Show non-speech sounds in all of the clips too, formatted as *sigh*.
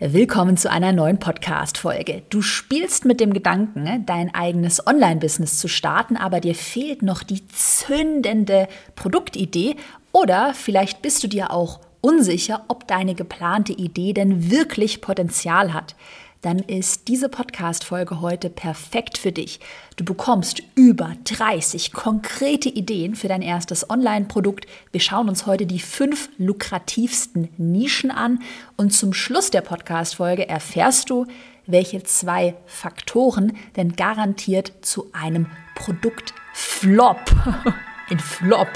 Willkommen zu einer neuen Podcast-Folge. Du spielst mit dem Gedanken, dein eigenes Online-Business zu starten, aber dir fehlt noch die zündende Produktidee oder vielleicht bist du dir auch unsicher, ob deine geplante Idee denn wirklich Potenzial hat dann ist diese Podcast-Folge heute perfekt für dich. Du bekommst über 30 konkrete Ideen für dein erstes Online-Produkt. Wir schauen uns heute die fünf lukrativsten Nischen an und zum Schluss der Podcast-Folge erfährst du, welche zwei Faktoren denn garantiert zu einem Produkt-Flop, *laughs* in Flop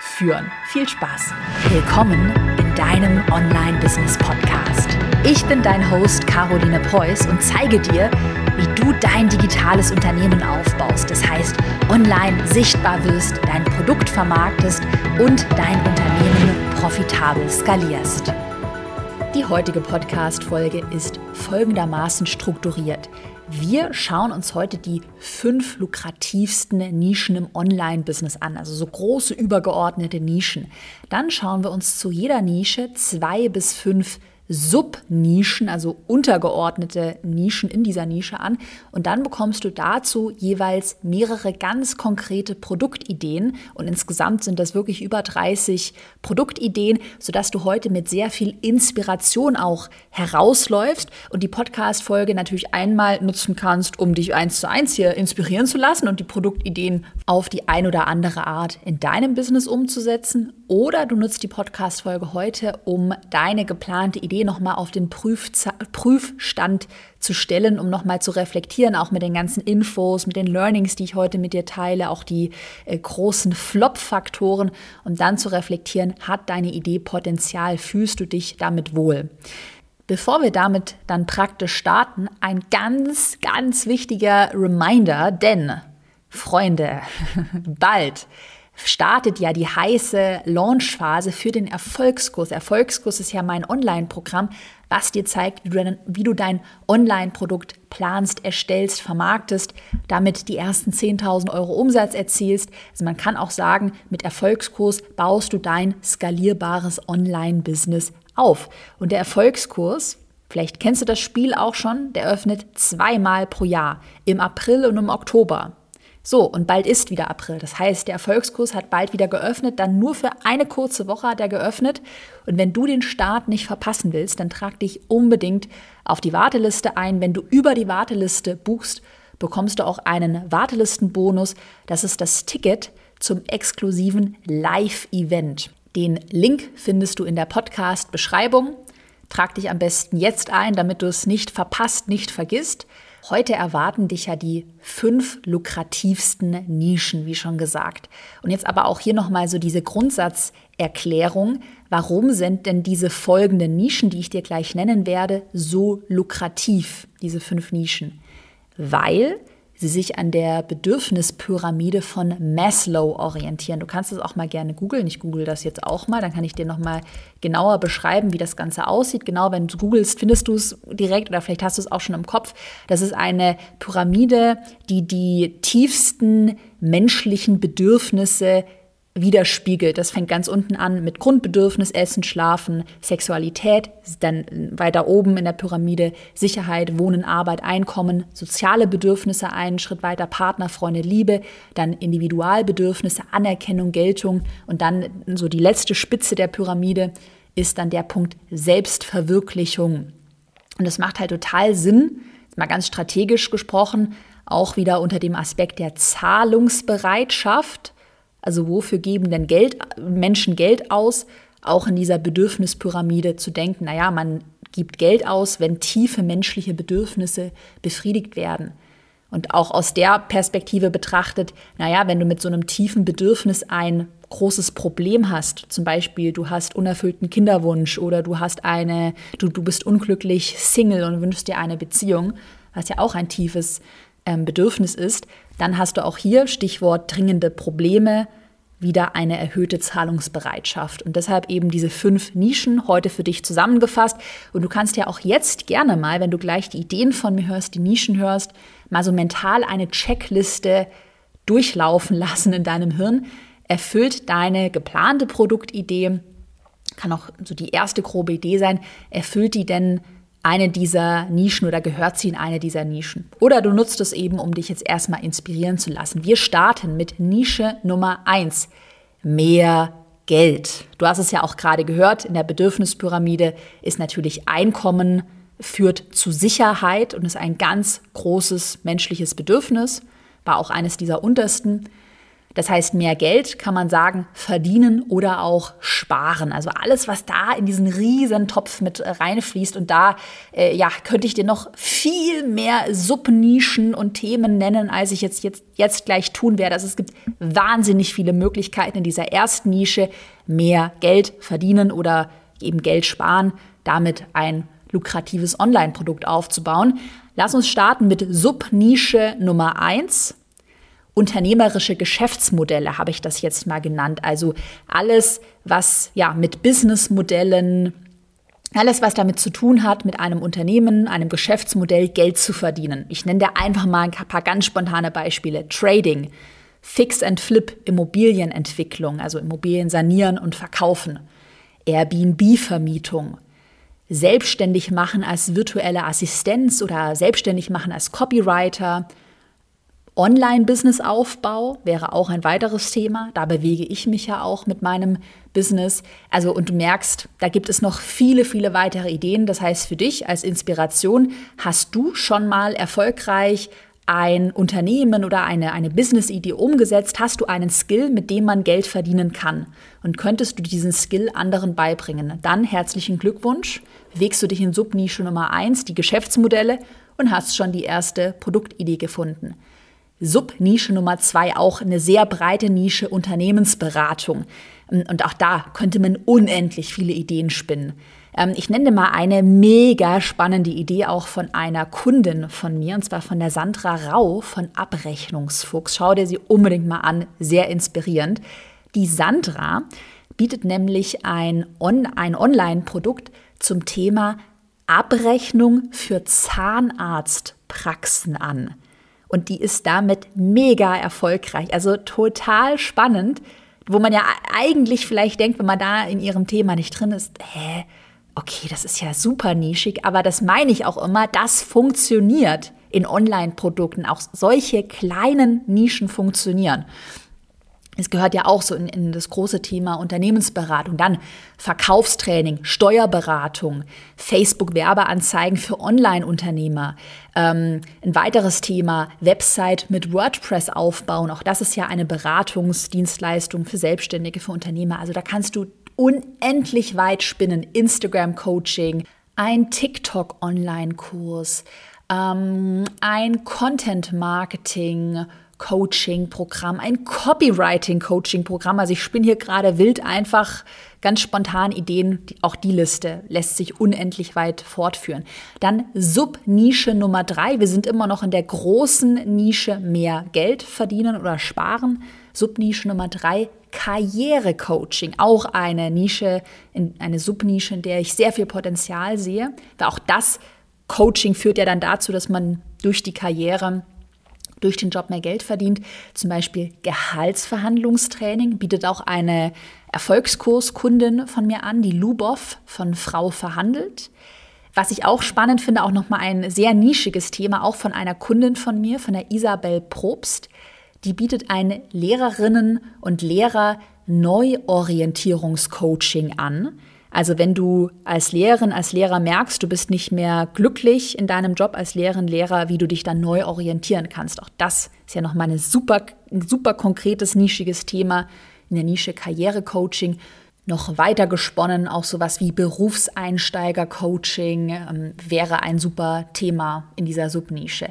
führen. Viel Spaß. Willkommen in deinem Online-Business-Podcast. Ich bin dein Host Caroline Preuß und zeige dir, wie du dein digitales Unternehmen aufbaust. Das heißt, online sichtbar wirst, dein Produkt vermarktest und dein Unternehmen profitabel skalierst. Die heutige Podcast-Folge ist folgendermaßen strukturiert. Wir schauen uns heute die fünf lukrativsten Nischen im Online-Business an, also so große übergeordnete Nischen. Dann schauen wir uns zu jeder Nische zwei bis fünf Subnischen, also untergeordnete Nischen in dieser Nische an. Und dann bekommst du dazu jeweils mehrere ganz konkrete Produktideen. Und insgesamt sind das wirklich über 30 Produktideen, sodass du heute mit sehr viel Inspiration auch herausläufst und die Podcast-Folge natürlich einmal nutzen kannst, um dich eins zu eins hier inspirieren zu lassen und die Produktideen auf die ein oder andere Art in deinem Business umzusetzen. Oder du nutzt die Podcast-Folge heute, um deine geplante Idee nochmal auf den Prüfza Prüfstand zu stellen, um nochmal zu reflektieren, auch mit den ganzen Infos, mit den Learnings, die ich heute mit dir teile, auch die äh, großen Flop-Faktoren, um dann zu reflektieren, hat deine Idee Potenzial, fühlst du dich damit wohl? Bevor wir damit dann praktisch starten, ein ganz, ganz wichtiger Reminder, denn Freunde, *laughs* bald startet ja die heiße Launchphase für den Erfolgskurs. Erfolgskurs ist ja mein Online-Programm, was dir zeigt, wie du, dein, Online-Produkt planst, erstellst, vermarktest, damit die ersten 10.000 Euro Umsatz erzielst. Also man kann auch sagen, mit Erfolgskurs baust du dein skalierbares Online-Business auf. Und der Erfolgskurs, vielleicht kennst du das Spiel auch schon, der öffnet zweimal pro Jahr, im April und im Oktober. So, und bald ist wieder April. Das heißt, der Erfolgskurs hat bald wieder geöffnet, dann nur für eine kurze Woche hat er geöffnet. Und wenn du den Start nicht verpassen willst, dann trag dich unbedingt auf die Warteliste ein. Wenn du über die Warteliste buchst, bekommst du auch einen Wartelistenbonus. Das ist das Ticket zum exklusiven Live-Event. Den Link findest du in der Podcast-Beschreibung. Trag dich am besten jetzt ein, damit du es nicht verpasst, nicht vergisst. Heute erwarten dich ja die fünf lukrativsten Nischen, wie schon gesagt. Und jetzt aber auch hier nochmal so diese Grundsatzerklärung. Warum sind denn diese folgenden Nischen, die ich dir gleich nennen werde, so lukrativ, diese fünf Nischen? Weil sie sich an der Bedürfnispyramide von Maslow orientieren. Du kannst es auch mal gerne googeln. Ich google das jetzt auch mal, dann kann ich dir noch mal genauer beschreiben, wie das Ganze aussieht. Genau, wenn du googelst, findest du es direkt oder vielleicht hast du es auch schon im Kopf. Das ist eine Pyramide, die die tiefsten menschlichen Bedürfnisse widerspiegelt. Das fängt ganz unten an mit Grundbedürfnis, Essen, Schlafen, Sexualität, dann weiter oben in der Pyramide Sicherheit, Wohnen, Arbeit, Einkommen, soziale Bedürfnisse, einen Schritt weiter Partner, Freunde, Liebe, dann Individualbedürfnisse, Anerkennung, Geltung und dann so die letzte Spitze der Pyramide ist dann der Punkt Selbstverwirklichung. Und das macht halt total Sinn, mal ganz strategisch gesprochen, auch wieder unter dem Aspekt der Zahlungsbereitschaft also wofür geben denn Geld, Menschen Geld aus? Auch in dieser Bedürfnispyramide zu denken, naja, man gibt Geld aus, wenn tiefe menschliche Bedürfnisse befriedigt werden. Und auch aus der Perspektive betrachtet, naja, wenn du mit so einem tiefen Bedürfnis ein großes Problem hast, zum Beispiel du hast unerfüllten Kinderwunsch oder du hast eine, du, du bist unglücklich Single und wünschst dir eine Beziehung, was ja auch ein tiefes ähm, Bedürfnis ist, dann hast du auch hier Stichwort dringende Probleme wieder eine erhöhte Zahlungsbereitschaft. Und deshalb eben diese fünf Nischen heute für dich zusammengefasst. Und du kannst ja auch jetzt gerne mal, wenn du gleich die Ideen von mir hörst, die Nischen hörst, mal so mental eine Checkliste durchlaufen lassen in deinem Hirn. Erfüllt deine geplante Produktidee, kann auch so die erste grobe Idee sein, erfüllt die denn eine dieser Nischen oder gehört sie in eine dieser Nischen. Oder du nutzt es eben, um dich jetzt erstmal inspirieren zu lassen. Wir starten mit Nische Nummer eins: Mehr Geld. Du hast es ja auch gerade gehört, in der Bedürfnispyramide ist natürlich Einkommen führt zu Sicherheit und ist ein ganz großes menschliches Bedürfnis, war auch eines dieser untersten. Das heißt, mehr Geld kann man sagen, verdienen oder auch sparen. Also alles, was da in diesen riesen Topf mit reinfließt. Und da äh, ja, könnte ich dir noch viel mehr Subnischen und Themen nennen, als ich jetzt, jetzt, jetzt gleich tun werde. Also es gibt wahnsinnig viele Möglichkeiten in dieser ersten Nische, mehr Geld verdienen oder eben Geld sparen, damit ein lukratives Online-Produkt aufzubauen. Lass uns starten mit Subnische Nummer eins unternehmerische Geschäftsmodelle habe ich das jetzt mal genannt. Also alles, was ja mit Businessmodellen, alles, was damit zu tun hat, mit einem Unternehmen, einem Geschäftsmodell Geld zu verdienen. Ich nenne dir einfach mal ein paar ganz spontane Beispiele. Trading, Fix and Flip, Immobilienentwicklung, also Immobilien sanieren und verkaufen, Airbnb-Vermietung, selbstständig machen als virtuelle Assistenz oder selbstständig machen als Copywriter, Online-Business-Aufbau wäre auch ein weiteres Thema. Da bewege ich mich ja auch mit meinem Business. Also, und du merkst, da gibt es noch viele, viele weitere Ideen. Das heißt, für dich als Inspiration hast du schon mal erfolgreich ein Unternehmen oder eine, eine Business-Idee umgesetzt? Hast du einen Skill, mit dem man Geld verdienen kann? Und könntest du diesen Skill anderen beibringen? Dann herzlichen Glückwunsch. Bewegst du dich in Subnische Nummer eins, die Geschäftsmodelle, und hast schon die erste Produktidee gefunden. Subnische Nummer zwei auch eine sehr breite Nische Unternehmensberatung. Und auch da könnte man unendlich viele Ideen spinnen. Ähm, ich nenne mal eine mega spannende Idee auch von einer Kundin von mir, und zwar von der Sandra Rau von Abrechnungsfuchs. Schau dir sie unbedingt mal an, sehr inspirierend. Die Sandra bietet nämlich ein, On ein Online-Produkt zum Thema Abrechnung für Zahnarztpraxen an und die ist damit mega erfolgreich. Also total spannend, wo man ja eigentlich vielleicht denkt, wenn man da in ihrem Thema nicht drin ist, hä, okay, das ist ja super nischig, aber das meine ich auch immer, das funktioniert in Online-Produkten. Auch solche kleinen Nischen funktionieren. Es gehört ja auch so in, in, das große Thema Unternehmensberatung, dann Verkaufstraining, Steuerberatung, Facebook-Werbeanzeigen für Online-Unternehmer. Ähm, ein weiteres Thema, Website mit WordPress aufbauen. Auch das ist ja eine Beratungsdienstleistung für Selbstständige, für Unternehmer. Also da kannst du unendlich weit spinnen. Instagram-Coaching, ein TikTok-Online-Kurs, ähm, ein Content-Marketing, Coaching-Programm, ein Copywriting-Coaching-Programm. Also ich spinne hier gerade wild einfach ganz spontan Ideen. Auch die Liste lässt sich unendlich weit fortführen. Dann Subnische Nummer drei. Wir sind immer noch in der großen Nische mehr Geld verdienen oder sparen. Subnische Nummer drei. Karrierecoaching, auch eine Nische, eine Subnische, in der ich sehr viel Potenzial sehe. Weil auch das Coaching führt ja dann dazu, dass man durch die Karriere durch den Job mehr Geld verdient. Zum Beispiel Gehaltsverhandlungstraining bietet auch eine Erfolgskurskundin von mir an, die Lubov von Frau verhandelt. Was ich auch spannend finde, auch nochmal ein sehr nischiges Thema, auch von einer Kundin von mir, von der Isabel Probst. Die bietet ein Lehrerinnen- und Lehrer-Neuorientierungscoaching an. Also wenn du als Lehrerin, als Lehrer merkst, du bist nicht mehr glücklich in deinem Job als Lehrerin, Lehrer, wie du dich dann neu orientieren kannst. Auch das ist ja nochmal ein super, super konkretes, nischiges Thema in der Nische Karrierecoaching. Noch weiter gesponnen, auch sowas wie Berufseinsteiger-Coaching ähm, wäre ein super Thema in dieser Subnische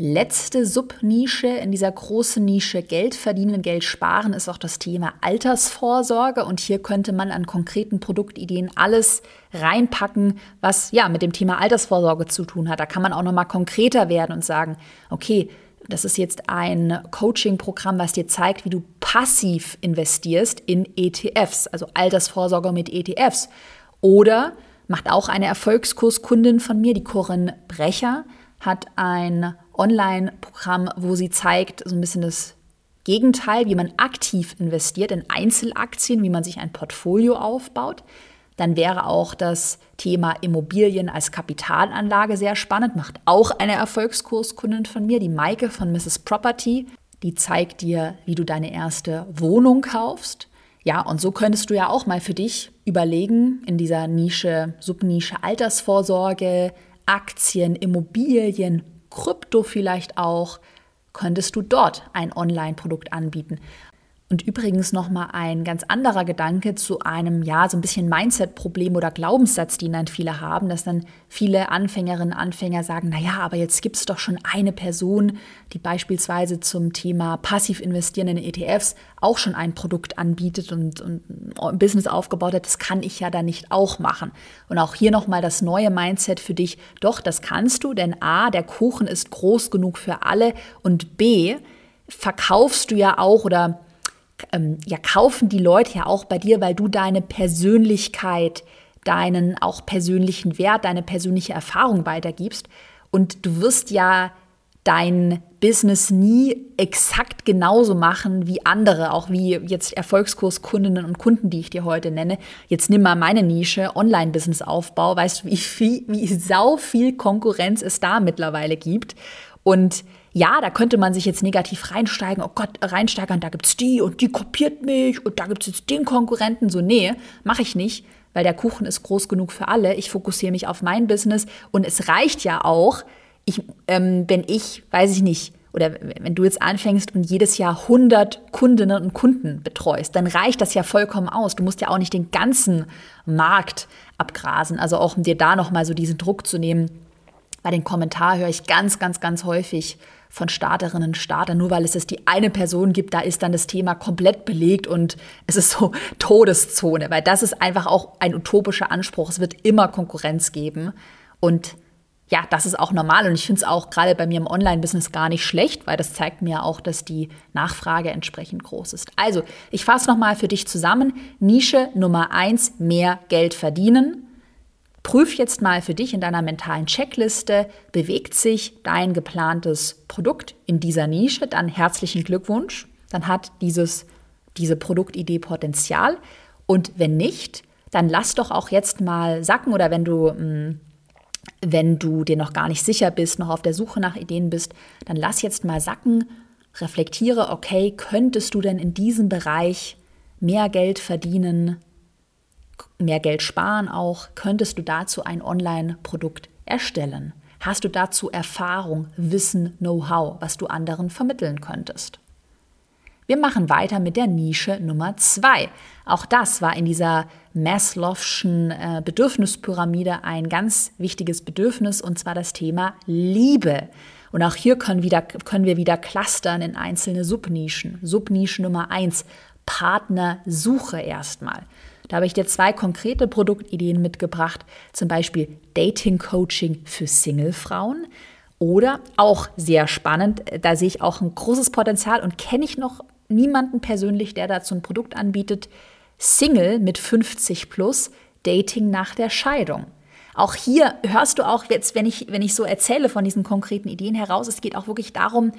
letzte Subnische in dieser großen Nische Geld verdienen, Geld sparen ist auch das Thema Altersvorsorge. Und hier könnte man an konkreten Produktideen alles reinpacken, was ja mit dem Thema Altersvorsorge zu tun hat. Da kann man auch noch mal konkreter werden und sagen, okay, das ist jetzt ein Coaching-Programm, was dir zeigt, wie du passiv investierst in ETFs, also Altersvorsorge mit ETFs. Oder macht auch eine Erfolgskurskundin von mir, die Corinne Brecher, hat ein Online-Programm, wo sie zeigt, so ein bisschen das Gegenteil, wie man aktiv investiert in Einzelaktien, wie man sich ein Portfolio aufbaut. dann wäre auch das Thema Immobilien als Kapitalanlage sehr spannend. Macht auch eine Erfolgskurskundin von mir, die Maike von Mrs. Property. Die zeigt dir, wie du deine erste Wohnung kaufst. Ja, und so könntest du ja auch mal für dich überlegen, in dieser Nische, Subnische Altersvorsorge, Aktien, Immobilien, Krypto vielleicht auch, könntest du dort ein Online-Produkt anbieten. Und übrigens nochmal ein ganz anderer Gedanke zu einem, ja, so ein bisschen Mindset-Problem oder Glaubenssatz, den dann viele haben, dass dann viele Anfängerinnen und Anfänger sagen, naja, aber jetzt gibt es doch schon eine Person, die beispielsweise zum Thema passiv investieren in ETFs auch schon ein Produkt anbietet und, und ein Business aufgebaut hat. Das kann ich ja dann nicht auch machen. Und auch hier nochmal das neue Mindset für dich. Doch, das kannst du, denn A, der Kuchen ist groß genug für alle und B, verkaufst du ja auch oder ähm, ja, kaufen die Leute ja auch bei dir, weil du deine Persönlichkeit, deinen auch persönlichen Wert, deine persönliche Erfahrung weitergibst. Und du wirst ja dein Business nie exakt genauso machen wie andere, auch wie jetzt Erfolgskurskundinnen und Kunden, die ich dir heute nenne. Jetzt nimm mal meine Nische, Online-Business-Aufbau. Weißt du, wie, viel, wie sau viel Konkurrenz es da mittlerweile gibt? Und ja, da könnte man sich jetzt negativ reinsteigen, oh Gott, reinsteigern, da gibt's die und die kopiert mich und da gibt's jetzt den Konkurrenten. So, nee, mache ich nicht, weil der Kuchen ist groß genug für alle. Ich fokussiere mich auf mein Business und es reicht ja auch, ich, ähm, wenn ich, weiß ich nicht, oder wenn du jetzt anfängst und jedes Jahr 100 Kundinnen und Kunden betreust, dann reicht das ja vollkommen aus. Du musst ja auch nicht den ganzen Markt abgrasen. Also auch um dir da nochmal so diesen Druck zu nehmen. Bei den Kommentaren höre ich ganz, ganz, ganz häufig, von Starterinnen und Startern. Nur weil es es die eine Person gibt, da ist dann das Thema komplett belegt und es ist so *laughs* Todeszone, weil das ist einfach auch ein utopischer Anspruch. Es wird immer Konkurrenz geben und ja, das ist auch normal und ich finde es auch gerade bei mir im Online-Business gar nicht schlecht, weil das zeigt mir auch, dass die Nachfrage entsprechend groß ist. Also, ich fasse nochmal für dich zusammen. Nische Nummer eins, mehr Geld verdienen. Prüf jetzt mal für dich in deiner mentalen Checkliste, bewegt sich dein geplantes Produkt in dieser Nische, dann herzlichen Glückwunsch. Dann hat dieses, diese Produktidee Potenzial. Und wenn nicht, dann lass doch auch jetzt mal sacken oder wenn du, mm, wenn du dir noch gar nicht sicher bist, noch auf der Suche nach Ideen bist, dann lass jetzt mal sacken, reflektiere, okay, könntest du denn in diesem Bereich mehr Geld verdienen, mehr Geld sparen auch, könntest du dazu ein Online-Produkt erstellen. Hast du dazu Erfahrung, Wissen, Know-how, was du anderen vermitteln könntest? Wir machen weiter mit der Nische Nummer zwei. Auch das war in dieser Maslow'schen äh, Bedürfnispyramide ein ganz wichtiges Bedürfnis und zwar das Thema Liebe. Und auch hier können, wieder, können wir wieder clustern in einzelne Subnischen. Subnische Nummer eins, Partnersuche erstmal. Da habe ich dir zwei konkrete Produktideen mitgebracht, zum Beispiel Dating Coaching für Single-Frauen. Oder auch sehr spannend, da sehe ich auch ein großes Potenzial und kenne ich noch niemanden persönlich, der dazu ein Produkt anbietet. Single mit 50 plus, Dating nach der Scheidung. Auch hier hörst du auch jetzt, wenn ich, wenn ich so erzähle von diesen konkreten Ideen heraus, es geht auch wirklich darum,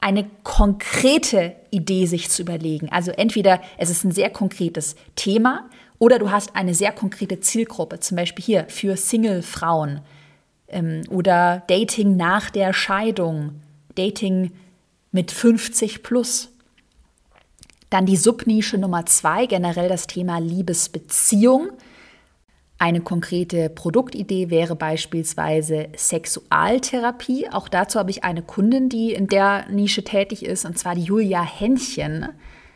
eine konkrete Idee sich zu überlegen. Also entweder es ist ein sehr konkretes Thema oder du hast eine sehr konkrete Zielgruppe, zum Beispiel hier für Single-Frauen ähm, oder Dating nach der Scheidung, Dating mit 50 plus. Dann die Subnische Nummer zwei, generell das Thema Liebesbeziehung. Eine konkrete Produktidee wäre beispielsweise Sexualtherapie. Auch dazu habe ich eine Kundin, die in der Nische tätig ist, und zwar die Julia Händchen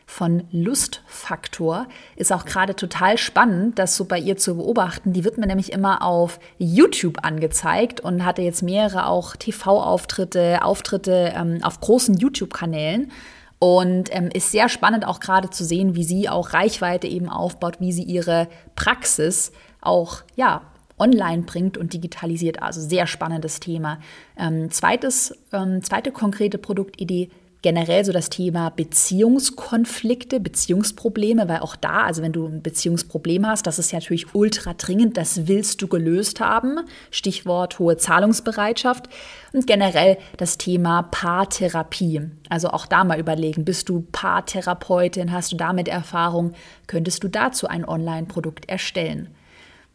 von Lustfaktor. Ist auch gerade total spannend, das so bei ihr zu beobachten. Die wird mir nämlich immer auf YouTube angezeigt und hatte jetzt mehrere auch TV-Auftritte, Auftritte ähm, auf großen YouTube-Kanälen. Und ähm, ist sehr spannend auch gerade zu sehen, wie sie auch Reichweite eben aufbaut, wie sie ihre Praxis auch ja, online bringt und digitalisiert. Also sehr spannendes Thema. Ähm, zweites, ähm, zweite konkrete Produktidee generell so das Thema Beziehungskonflikte, Beziehungsprobleme, weil auch da, also wenn du ein Beziehungsproblem hast, das ist ja natürlich ultra dringend, das willst du gelöst haben. Stichwort hohe Zahlungsbereitschaft. Und generell das Thema Paartherapie. Also auch da mal überlegen, bist du Paartherapeutin, hast du damit Erfahrung, könntest du dazu ein Online-Produkt erstellen.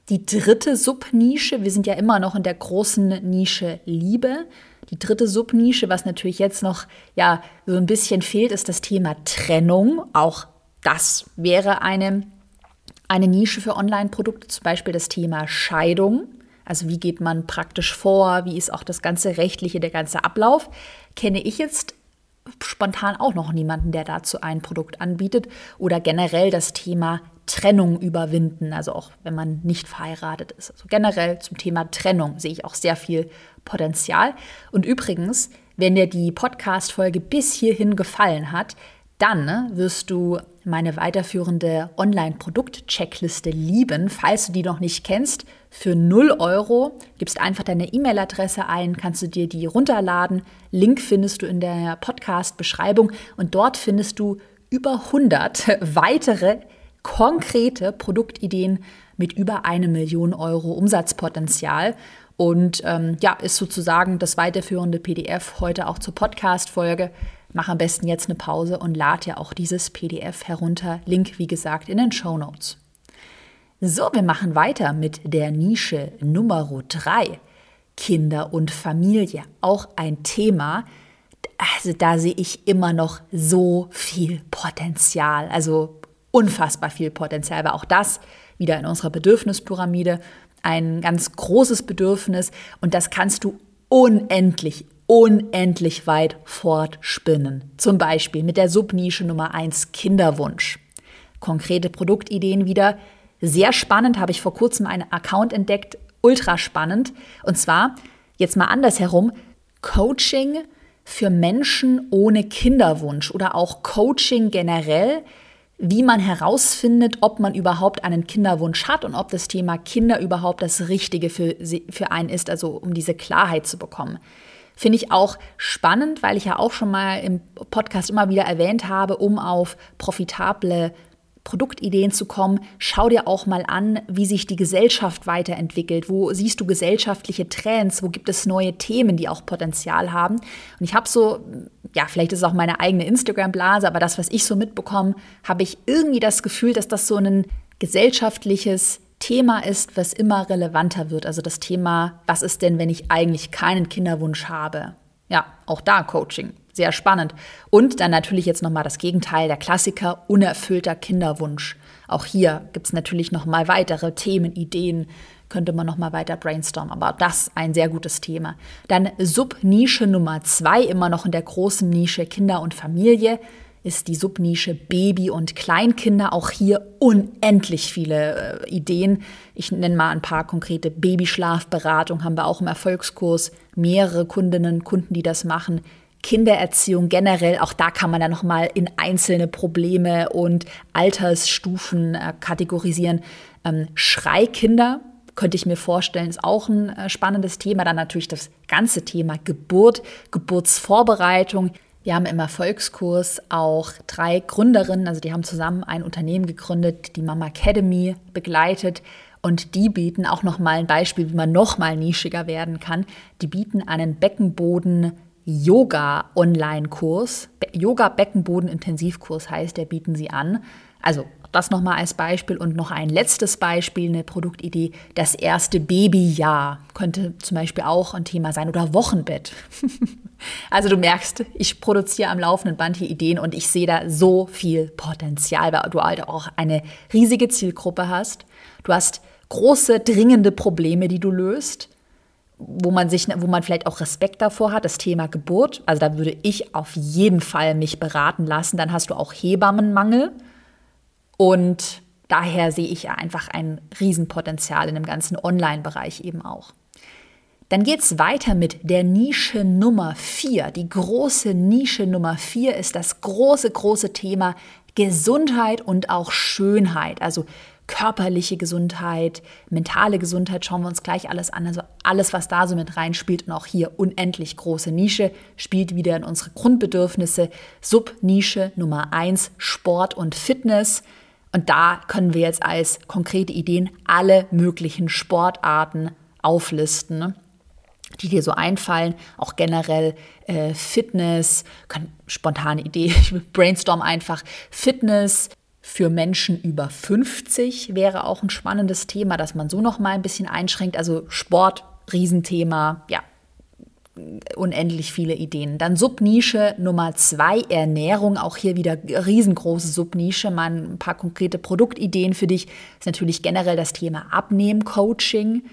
Die dritte Subnische, wir sind ja immer noch in der großen Nische Liebe. Die dritte Subnische, was natürlich jetzt noch ja so ein bisschen fehlt, ist das Thema Trennung. Auch das wäre eine, eine Nische für Online-Produkte, zum Beispiel das Thema Scheidung. Also wie geht man praktisch vor, wie ist auch das ganze rechtliche, der ganze Ablauf. Kenne ich jetzt spontan auch noch niemanden, der dazu ein Produkt anbietet oder generell das Thema Trennung überwinden, also auch wenn man nicht verheiratet ist. Also generell zum Thema Trennung sehe ich auch sehr viel Potenzial. Und übrigens, wenn dir die Podcast-Folge bis hierhin gefallen hat, dann ne, wirst du meine weiterführende Online-Produkt-Checkliste lieben. Falls du die noch nicht kennst, für 0 Euro gibst einfach deine E-Mail-Adresse ein, kannst du dir die runterladen. Link findest du in der Podcast-Beschreibung und dort findest du über 100 *laughs* weitere konkrete Produktideen mit über eine Million Euro Umsatzpotenzial. Und ähm, ja, ist sozusagen das weiterführende PDF heute auch zur Podcast-Folge. Mach am besten jetzt eine Pause und lad ja auch dieses PDF herunter. Link, wie gesagt, in den Show Notes. So, wir machen weiter mit der Nische Nummer 3. Kinder und Familie. Auch ein Thema, also da sehe ich immer noch so viel Potenzial. Also unfassbar viel Potenzial. Aber auch das wieder in unserer Bedürfnispyramide ein ganz großes Bedürfnis und das kannst du unendlich, unendlich weit fortspinnen. Zum Beispiel mit der Subnische Nummer 1 Kinderwunsch. Konkrete Produktideen wieder. Sehr spannend, habe ich vor kurzem einen Account entdeckt, ultra spannend. Und zwar, jetzt mal andersherum, Coaching für Menschen ohne Kinderwunsch oder auch Coaching generell wie man herausfindet, ob man überhaupt einen Kinderwunsch hat und ob das Thema Kinder überhaupt das Richtige für, für einen ist, also um diese Klarheit zu bekommen. Finde ich auch spannend, weil ich ja auch schon mal im Podcast immer wieder erwähnt habe, um auf profitable Produktideen zu kommen, schau dir auch mal an, wie sich die Gesellschaft weiterentwickelt. Wo siehst du gesellschaftliche Trends? Wo gibt es neue Themen, die auch Potenzial haben? Und ich habe so, ja, vielleicht ist es auch meine eigene Instagram-Blase, aber das, was ich so mitbekomme, habe ich irgendwie das Gefühl, dass das so ein gesellschaftliches Thema ist, was immer relevanter wird. Also das Thema, was ist denn, wenn ich eigentlich keinen Kinderwunsch habe? Ja, auch da Coaching sehr spannend. Und dann natürlich jetzt nochmal das Gegenteil, der Klassiker, unerfüllter Kinderwunsch. Auch hier gibt es natürlich nochmal weitere Themen, Ideen, könnte man nochmal weiter brainstormen. Aber das ein sehr gutes Thema. Dann Subnische Nummer zwei, immer noch in der großen Nische Kinder und Familie, ist die Subnische Baby und Kleinkinder. Auch hier unendlich viele äh, Ideen. Ich nenne mal ein paar konkrete Babyschlafberatung, haben wir auch im Erfolgskurs mehrere Kundinnen, Kunden, die das machen. Kindererziehung generell, auch da kann man dann nochmal in einzelne Probleme und Altersstufen äh, kategorisieren. Ähm, Schreikinder könnte ich mir vorstellen, ist auch ein äh, spannendes Thema. Dann natürlich das ganze Thema Geburt, Geburtsvorbereitung. Wir haben im Erfolgskurs auch drei Gründerinnen, also die haben zusammen ein Unternehmen gegründet, die Mama Academy begleitet. Und die bieten auch nochmal ein Beispiel, wie man nochmal nischiger werden kann. Die bieten einen Beckenboden Yoga-Online-Kurs, Yoga-Beckenboden-Intensivkurs heißt, der bieten sie an. Also das nochmal als Beispiel und noch ein letztes Beispiel, eine Produktidee. Das erste Babyjahr könnte zum Beispiel auch ein Thema sein oder Wochenbett. *laughs* also du merkst, ich produziere am laufenden Band hier Ideen und ich sehe da so viel Potenzial, weil du halt auch eine riesige Zielgruppe hast. Du hast große, dringende Probleme, die du löst wo man sich, wo man vielleicht auch Respekt davor hat, das Thema Geburt. Also da würde ich auf jeden Fall mich beraten lassen. Dann hast du auch Hebammenmangel. Und daher sehe ich einfach ein Riesenpotenzial in dem ganzen Online-Bereich eben auch. Dann geht es weiter mit der Nische Nummer vier. Die große Nische Nummer vier ist das große, große Thema Gesundheit und auch Schönheit. Also körperliche Gesundheit, mentale Gesundheit, schauen wir uns gleich alles an. Also alles, was da so mit reinspielt und auch hier unendlich große Nische, spielt wieder in unsere Grundbedürfnisse. Subnische Nummer eins Sport und Fitness. Und da können wir jetzt als konkrete Ideen alle möglichen Sportarten auflisten, die dir so einfallen. Auch generell äh, Fitness, kann, spontane Idee, ich *laughs* brainstorm einfach. Fitness, für Menschen über 50 wäre auch ein spannendes Thema, dass man so noch mal ein bisschen einschränkt. Also Sport, Riesenthema, ja, unendlich viele Ideen. Dann Subnische Nummer zwei, Ernährung. Auch hier wieder riesengroße Subnische. Mal ein paar konkrete Produktideen für dich. Ist natürlich generell das Thema Abnehmen-Coaching.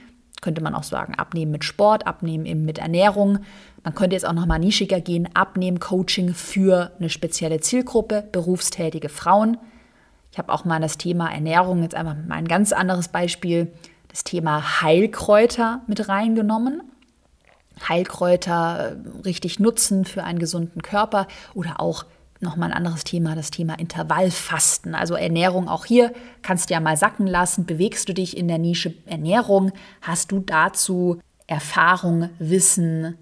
Könnte man auch sagen, abnehmen mit Sport, abnehmen eben mit Ernährung. Man könnte jetzt auch noch mal nischiger gehen, Abnehmen-Coaching für eine spezielle Zielgruppe, berufstätige Frauen. Ich habe auch mal das Thema Ernährung, jetzt einfach mal ein ganz anderes Beispiel, das Thema Heilkräuter mit reingenommen. Heilkräuter äh, richtig nutzen für einen gesunden Körper oder auch nochmal ein anderes Thema, das Thema Intervallfasten. Also Ernährung auch hier kannst du ja mal sacken lassen. Bewegst du dich in der Nische Ernährung? Hast du dazu Erfahrung, Wissen,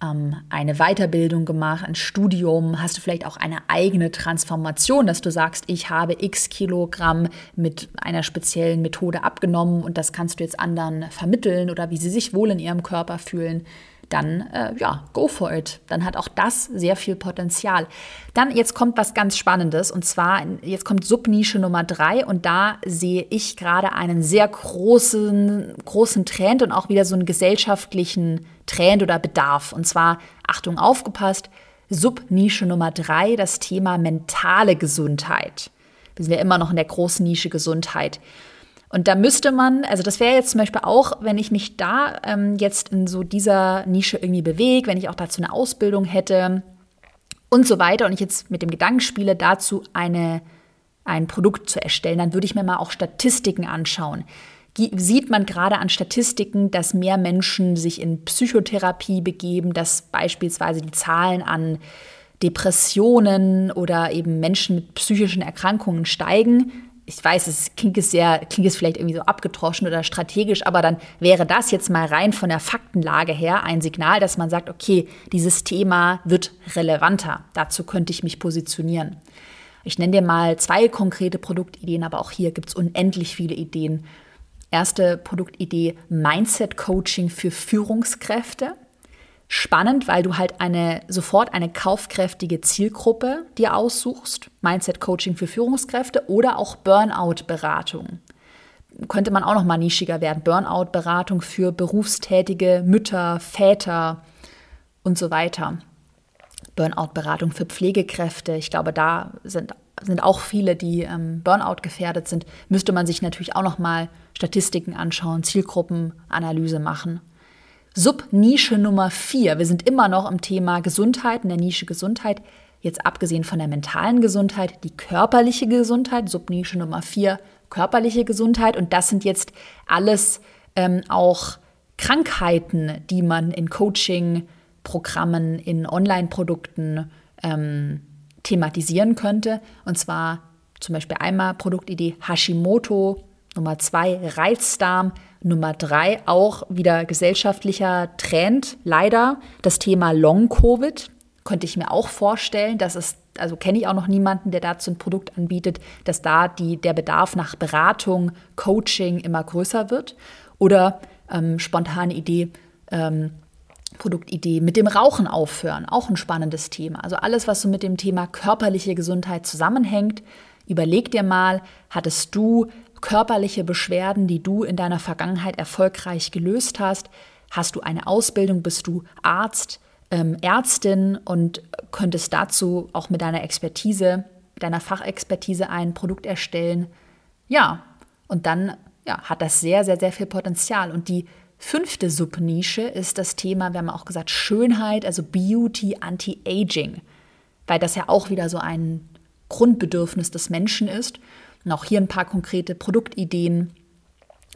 eine Weiterbildung gemacht, ein Studium? Hast du vielleicht auch eine eigene Transformation, dass du sagst, ich habe x Kilogramm mit einer speziellen Methode abgenommen und das kannst du jetzt anderen vermitteln oder wie sie sich wohl in ihrem Körper fühlen? Dann äh, ja, go for it. Dann hat auch das sehr viel Potenzial. Dann jetzt kommt was ganz Spannendes und zwar jetzt kommt Subnische Nummer drei und da sehe ich gerade einen sehr großen, großen Trend und auch wieder so einen gesellschaftlichen Trend oder Bedarf. Und zwar, Achtung, aufgepasst, Subnische Nummer drei, das Thema mentale Gesundheit. Wir sind ja immer noch in der großen Nische Gesundheit. Und da müsste man, also das wäre jetzt zum Beispiel auch, wenn ich mich da ähm, jetzt in so dieser Nische irgendwie bewege, wenn ich auch dazu eine Ausbildung hätte und so weiter und ich jetzt mit dem Gedanken spiele, dazu eine, ein Produkt zu erstellen, dann würde ich mir mal auch Statistiken anschauen. Sieht man gerade an Statistiken, dass mehr Menschen sich in Psychotherapie begeben, dass beispielsweise die Zahlen an Depressionen oder eben Menschen mit psychischen Erkrankungen steigen, ich weiß, es klingt es sehr, klingt es vielleicht irgendwie so abgetroschen oder strategisch, aber dann wäre das jetzt mal rein von der Faktenlage her ein Signal, dass man sagt, okay, dieses Thema wird relevanter. Dazu könnte ich mich positionieren. Ich nenne dir mal zwei konkrete Produktideen, aber auch hier gibt es unendlich viele Ideen. Erste Produktidee, Mindset Coaching für Führungskräfte spannend, weil du halt eine sofort eine kaufkräftige Zielgruppe dir aussuchst. Mindset Coaching für Führungskräfte oder auch Burnout Beratung. Könnte man auch noch mal nischiger werden. Burnout Beratung für berufstätige Mütter, Väter und so weiter. Burnout Beratung für Pflegekräfte. Ich glaube, da sind sind auch viele, die ähm, Burnout gefährdet sind, müsste man sich natürlich auch noch mal Statistiken anschauen, Zielgruppenanalyse machen. Subnische Nummer vier. Wir sind immer noch im Thema Gesundheit, in der Nische Gesundheit. Jetzt abgesehen von der mentalen Gesundheit, die körperliche Gesundheit, Subnische Nummer vier, körperliche Gesundheit. Und das sind jetzt alles ähm, auch Krankheiten, die man in Coaching-Programmen, in Online-Produkten ähm, thematisieren könnte. Und zwar zum Beispiel einmal Produktidee Hashimoto, Nummer zwei Reizdarm, Nummer drei, auch wieder gesellschaftlicher Trend, leider, das Thema Long-Covid. Könnte ich mir auch vorstellen, dass es, also kenne ich auch noch niemanden, der dazu ein Produkt anbietet, dass da die, der Bedarf nach Beratung, Coaching immer größer wird. Oder ähm, spontane Idee, ähm, Produktidee mit dem Rauchen aufhören, auch ein spannendes Thema. Also alles, was so mit dem Thema körperliche Gesundheit zusammenhängt. Überleg dir mal, hattest du körperliche Beschwerden, die du in deiner Vergangenheit erfolgreich gelöst hast? Hast du eine Ausbildung? Bist du Arzt, ähm, Ärztin und könntest dazu auch mit deiner Expertise, deiner Fachexpertise ein Produkt erstellen? Ja, und dann ja, hat das sehr, sehr, sehr viel Potenzial. Und die fünfte Subnische ist das Thema, wir haben auch gesagt, Schönheit, also Beauty, Anti-Aging, weil das ja auch wieder so ein Grundbedürfnis des Menschen ist. Und auch hier ein paar konkrete Produktideen.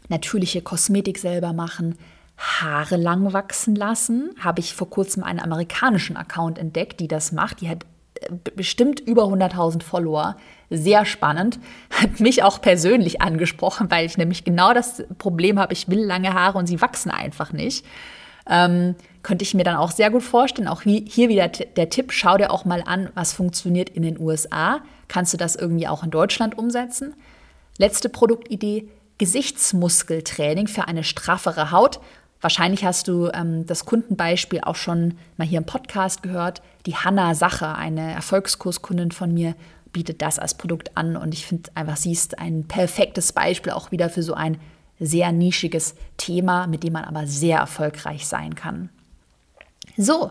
Natürliche Kosmetik selber machen, Haare lang wachsen lassen. Habe ich vor kurzem einen amerikanischen Account entdeckt, die das macht. Die hat äh, bestimmt über 100.000 Follower. Sehr spannend. Hat mich auch persönlich angesprochen, weil ich nämlich genau das Problem habe, ich will lange Haare und sie wachsen einfach nicht. Ähm, könnte ich mir dann auch sehr gut vorstellen. Auch hier wieder der Tipp, schau dir auch mal an, was funktioniert in den USA. Kannst du das irgendwie auch in Deutschland umsetzen? Letzte Produktidee, Gesichtsmuskeltraining für eine straffere Haut. Wahrscheinlich hast du ähm, das Kundenbeispiel auch schon mal hier im Podcast gehört. Die Hanna Sacher, eine Erfolgskurskundin von mir, bietet das als Produkt an. Und ich finde einfach, sie ist ein perfektes Beispiel auch wieder für so ein sehr nischiges Thema, mit dem man aber sehr erfolgreich sein kann. So,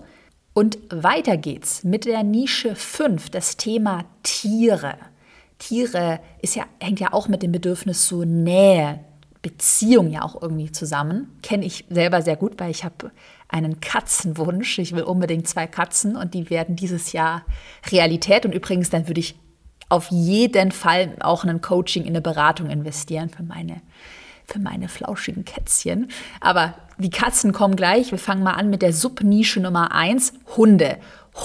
und weiter geht's mit der Nische 5, das Thema Tiere. Tiere ist ja, hängt ja auch mit dem Bedürfnis zur Nähe, Beziehung ja auch irgendwie zusammen. Kenne ich selber sehr gut, weil ich habe einen Katzenwunsch. Ich will unbedingt zwei Katzen und die werden dieses Jahr Realität. Und übrigens, dann würde ich auf jeden Fall auch in ein Coaching, in eine Beratung investieren für meine, für meine flauschigen Kätzchen. Aber die Katzen kommen gleich. Wir fangen mal an mit der Subnische Nummer eins: Hunde.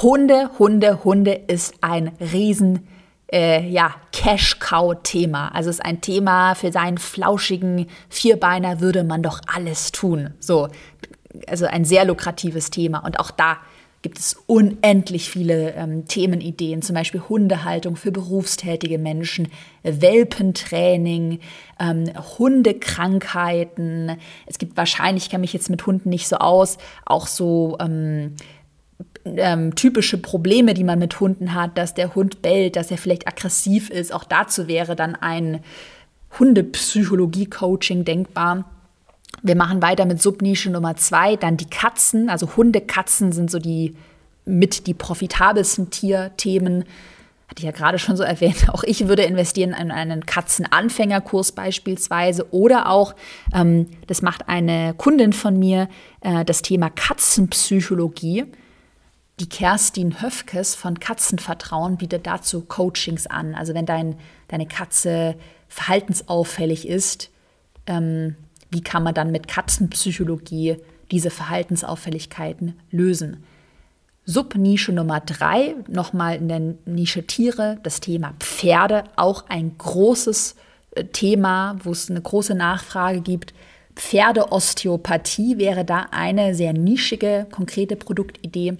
Hunde, Hunde, Hunde ist ein riesen äh, ja, Cash-Cow-Thema. Also es ist ein Thema, für seinen flauschigen Vierbeiner würde man doch alles tun. So, also ein sehr lukratives Thema. Und auch da gibt es unendlich viele ähm, Themenideen, zum Beispiel Hundehaltung für berufstätige Menschen, Welpentraining, ähm, Hundekrankheiten. Es gibt wahrscheinlich, ich kenne mich jetzt mit Hunden nicht so aus, auch so ähm, ähm, typische Probleme, die man mit Hunden hat, dass der Hund bellt, dass er vielleicht aggressiv ist. Auch dazu wäre dann ein Hundepsychologie-Coaching denkbar. Wir machen weiter mit Subnische Nummer zwei, dann die Katzen. Also Hunde, Katzen sind so die mit die profitabelsten Tierthemen. Hatte ich ja gerade schon so erwähnt. *laughs* Auch ich würde investieren in einen Katzenanfängerkurs beispielsweise oder auch, ähm, das macht eine Kundin von mir, äh, das Thema Katzenpsychologie. Die Kerstin Höfkes von Katzenvertrauen bietet dazu Coachings an. Also wenn dein, deine Katze verhaltensauffällig ist, ähm, wie kann man dann mit Katzenpsychologie diese Verhaltensauffälligkeiten lösen? Subnische Nummer drei, nochmal in der Nische Tiere, das Thema Pferde, auch ein großes äh, Thema, wo es eine große Nachfrage gibt. Pferdeosteopathie wäre da eine sehr nischige, konkrete Produktidee.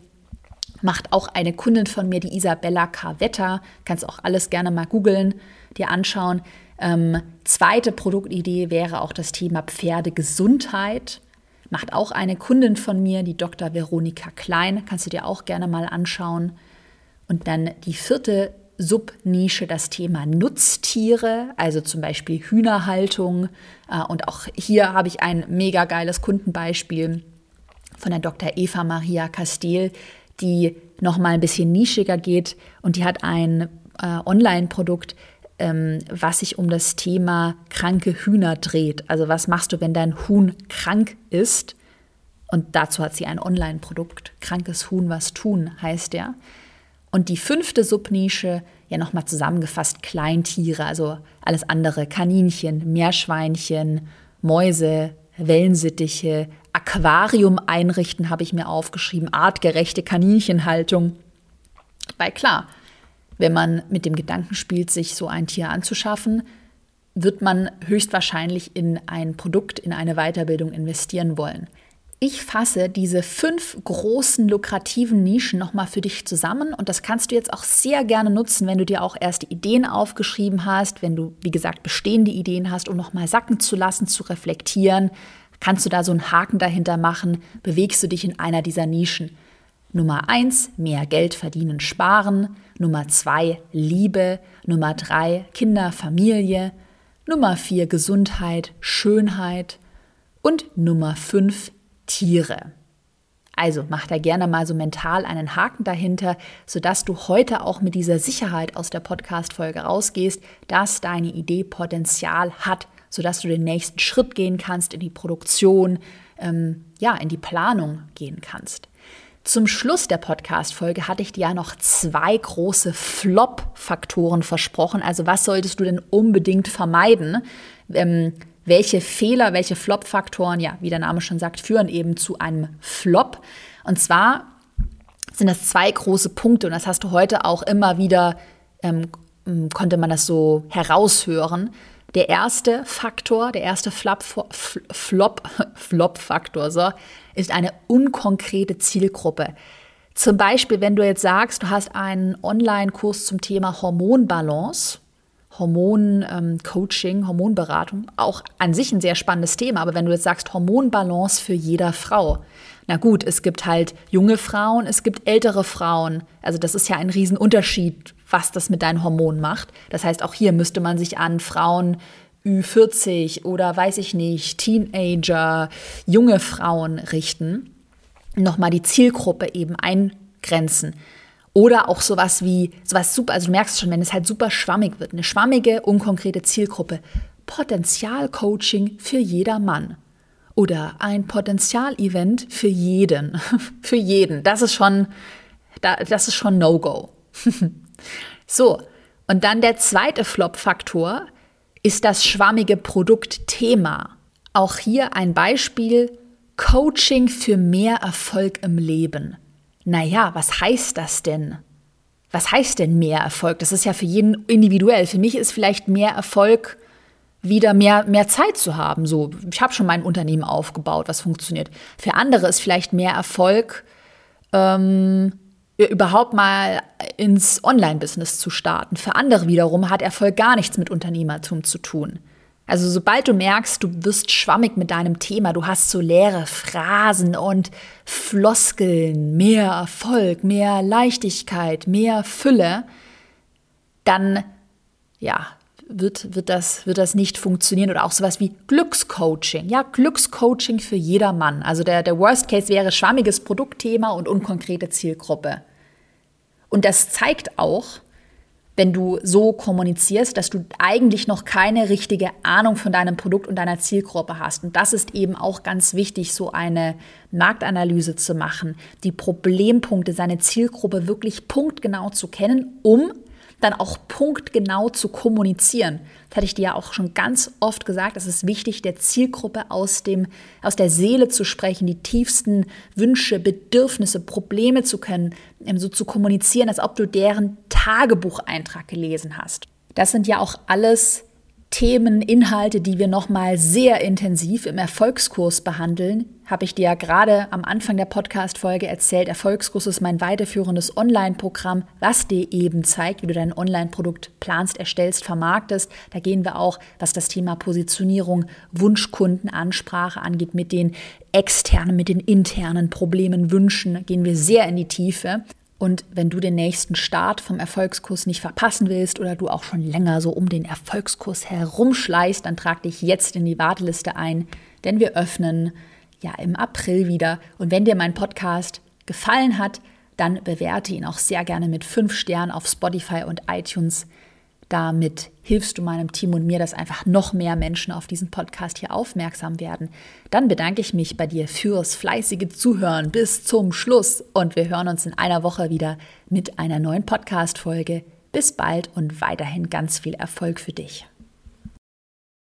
Macht auch eine Kundin von mir, die Isabella Carvetta. Kannst auch alles gerne mal googeln, dir anschauen. Ähm, zweite Produktidee wäre auch das Thema Pferdegesundheit. Macht auch eine Kundin von mir, die Dr. Veronika Klein. Kannst du dir auch gerne mal anschauen. Und dann die vierte Subnische, das Thema Nutztiere, also zum Beispiel Hühnerhaltung. Äh, und auch hier habe ich ein mega geiles Kundenbeispiel von der Dr. Eva Maria Castel, die noch mal ein bisschen nischiger geht und die hat ein äh, Online-Produkt, ähm, was sich um das Thema kranke Hühner dreht. Also was machst du, wenn dein Huhn krank ist? Und dazu hat sie ein Online-Produkt. Krankes Huhn, was tun, heißt der. Und die fünfte Subnische, ja nochmal zusammengefasst, Kleintiere, also alles andere, Kaninchen, Meerschweinchen, Mäuse, Wellensittiche, Aquarium einrichten, habe ich mir aufgeschrieben, artgerechte Kaninchenhaltung. Weil klar, wenn man mit dem Gedanken spielt, sich so ein Tier anzuschaffen, wird man höchstwahrscheinlich in ein Produkt, in eine Weiterbildung investieren wollen. Ich fasse diese fünf großen lukrativen Nischen nochmal für dich zusammen und das kannst du jetzt auch sehr gerne nutzen, wenn du dir auch erste Ideen aufgeschrieben hast, wenn du, wie gesagt, bestehende Ideen hast, um nochmal sacken zu lassen, zu reflektieren. Kannst du da so einen Haken dahinter machen, bewegst du dich in einer dieser Nischen. Nummer eins, mehr Geld verdienen, sparen. Nummer zwei, Liebe. Nummer drei, Kinder, Familie. Nummer vier, Gesundheit, Schönheit. Und Nummer fünf, Tiere. Also mach da gerne mal so mental einen Haken dahinter, sodass du heute auch mit dieser Sicherheit aus der Podcast-Folge rausgehst, dass deine Idee Potenzial hat, sodass du den nächsten Schritt gehen kannst in die Produktion, ähm, ja, in die Planung gehen kannst. Zum Schluss der Podcast-Folge hatte ich dir ja noch zwei große Flop-Faktoren versprochen. Also, was solltest du denn unbedingt vermeiden? Ähm, welche Fehler, welche Flop-Faktoren, ja, wie der Name schon sagt, führen eben zu einem Flop. Und zwar sind das zwei große Punkte und das hast du heute auch immer wieder, ähm, konnte man das so heraushören. Der erste Faktor, der erste *laughs* Flop-Faktor, so, ist eine unkonkrete Zielgruppe. Zum Beispiel, wenn du jetzt sagst, du hast einen Online-Kurs zum Thema Hormonbalance, Hormoncoaching, ähm, Hormonberatung, auch an sich ein sehr spannendes Thema. Aber wenn du jetzt sagst Hormonbalance für jeder Frau, Na gut, es gibt halt junge Frauen, es gibt ältere Frauen. Also das ist ja ein Riesenunterschied, was das mit deinen Hormonen macht. Das heißt, auch hier müsste man sich an Frauen Ü40 oder weiß ich nicht, Teenager, junge Frauen richten. Nochmal die Zielgruppe eben eingrenzen. Oder auch sowas wie, sowas super, also du merkst schon, wenn es halt super schwammig wird, eine schwammige, unkonkrete Zielgruppe. Potenzialcoaching für jeder Mann. Oder ein Potenzialevent für jeden. *laughs* für jeden. Das ist schon, das ist schon No-Go. *laughs* so. Und dann der zweite Flop-Faktor ist das schwammige Produktthema. Auch hier ein Beispiel. Coaching für mehr Erfolg im Leben naja, was heißt das denn? Was heißt denn mehr Erfolg? Das ist ja für jeden individuell. Für mich ist vielleicht mehr Erfolg wieder mehr, mehr Zeit zu haben. So, ich habe schon mein Unternehmen aufgebaut, was funktioniert. Für andere ist vielleicht mehr Erfolg, ähm, überhaupt mal ins Online-Business zu starten. Für andere wiederum hat Erfolg gar nichts mit Unternehmertum zu tun. Also sobald du merkst, du wirst schwammig mit deinem Thema, du hast so leere Phrasen und Floskeln, mehr Erfolg, mehr Leichtigkeit, mehr Fülle, dann ja, wird, wird, das, wird das nicht funktionieren. Oder auch sowas wie Glückscoaching. Ja, Glückscoaching für jedermann. Also der, der Worst Case wäre schwammiges Produktthema und unkonkrete Zielgruppe. Und das zeigt auch, wenn du so kommunizierst, dass du eigentlich noch keine richtige Ahnung von deinem Produkt und deiner Zielgruppe hast. Und das ist eben auch ganz wichtig, so eine Marktanalyse zu machen, die Problempunkte, seine Zielgruppe wirklich punktgenau zu kennen, um dann auch punktgenau zu kommunizieren. Das hatte ich dir ja auch schon ganz oft gesagt. Es ist wichtig, der Zielgruppe aus, dem, aus der Seele zu sprechen, die tiefsten Wünsche, Bedürfnisse, Probleme zu können, ähm, so zu kommunizieren, als ob du deren Tagebucheintrag gelesen hast. Das sind ja auch alles Themen, Inhalte, die wir nochmal sehr intensiv im Erfolgskurs behandeln, habe ich dir ja gerade am Anfang der Podcast-Folge erzählt. Erfolgskurs ist mein weiterführendes Online-Programm, was dir eben zeigt, wie du dein Online-Produkt planst, erstellst, vermarktest. Da gehen wir auch, was das Thema Positionierung, Wunschkundenansprache angeht, mit den externen, mit den internen Problemen, Wünschen, gehen wir sehr in die Tiefe. Und wenn du den nächsten Start vom Erfolgskurs nicht verpassen willst oder du auch schon länger so um den Erfolgskurs herumschleißt, dann trag dich jetzt in die Warteliste ein, denn wir öffnen ja im April wieder. Und wenn dir mein Podcast gefallen hat, dann bewerte ihn auch sehr gerne mit fünf Sternen auf Spotify und iTunes. Damit hilfst du meinem Team und mir, dass einfach noch mehr Menschen auf diesen Podcast hier aufmerksam werden. Dann bedanke ich mich bei dir fürs fleißige Zuhören bis zum Schluss und wir hören uns in einer Woche wieder mit einer neuen Podcast-Folge. Bis bald und weiterhin ganz viel Erfolg für dich.